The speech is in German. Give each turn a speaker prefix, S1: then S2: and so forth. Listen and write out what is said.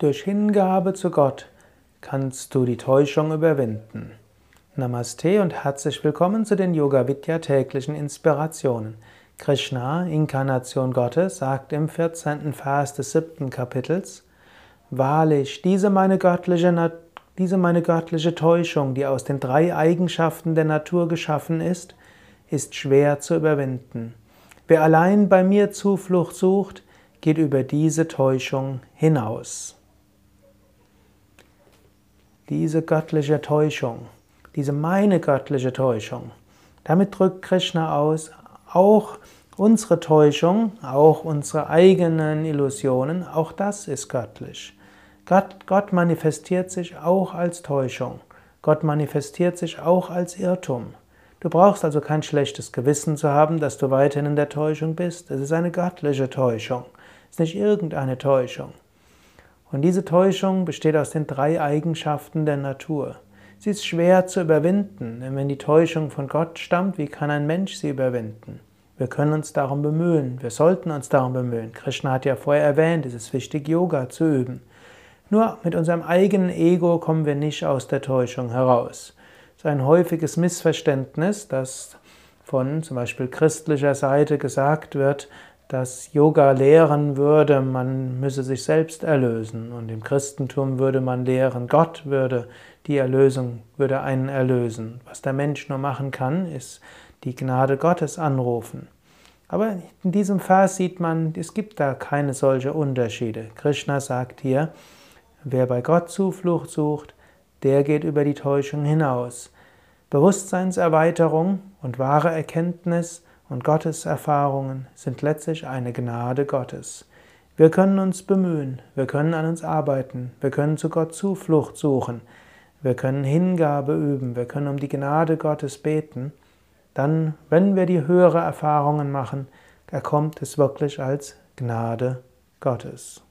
S1: Durch Hingabe zu Gott kannst du die Täuschung überwinden. Namaste und herzlich willkommen zu den Yoga Vidya täglichen Inspirationen. Krishna, Inkarnation Gottes, sagt im 14. Vers des siebten Kapitels: Wahrlich, diese meine göttliche, diese meine göttliche Täuschung, die aus den drei Eigenschaften der Natur geschaffen ist, ist schwer zu überwinden. Wer allein bei mir Zuflucht sucht, geht über diese Täuschung hinaus diese göttliche Täuschung, diese meine göttliche Täuschung. Damit drückt Krishna aus, auch unsere Täuschung, auch unsere eigenen Illusionen, auch das ist göttlich. Gott, Gott manifestiert sich auch als Täuschung. Gott manifestiert sich auch als Irrtum. Du brauchst also kein schlechtes Gewissen zu haben, dass du weiterhin in der Täuschung bist. Es ist eine göttliche Täuschung. Es ist nicht irgendeine Täuschung. Und diese Täuschung besteht aus den drei Eigenschaften der Natur. Sie ist schwer zu überwinden, denn wenn die Täuschung von Gott stammt, wie kann ein Mensch sie überwinden? Wir können uns darum bemühen, wir sollten uns darum bemühen. Krishna hat ja vorher erwähnt, es ist wichtig, Yoga zu üben. Nur mit unserem eigenen Ego kommen wir nicht aus der Täuschung heraus. Es ist ein häufiges Missverständnis, dass von zum Beispiel christlicher Seite gesagt wird, dass Yoga lehren würde, man müsse sich selbst erlösen. Und im Christentum würde man lehren, Gott würde die Erlösung, würde einen erlösen. Was der Mensch nur machen kann, ist die Gnade Gottes anrufen. Aber in diesem Vers sieht man, es gibt da keine solche Unterschiede. Krishna sagt hier, wer bei Gott Zuflucht sucht, der geht über die Täuschung hinaus. Bewusstseinserweiterung und wahre Erkenntnis und Gottes Erfahrungen sind letztlich eine Gnade Gottes. Wir können uns bemühen, wir können an uns arbeiten, wir können zu Gott Zuflucht suchen, wir können Hingabe üben, wir können um die Gnade Gottes beten. Dann, wenn wir die höhere Erfahrungen machen, erkommt es wirklich als Gnade Gottes.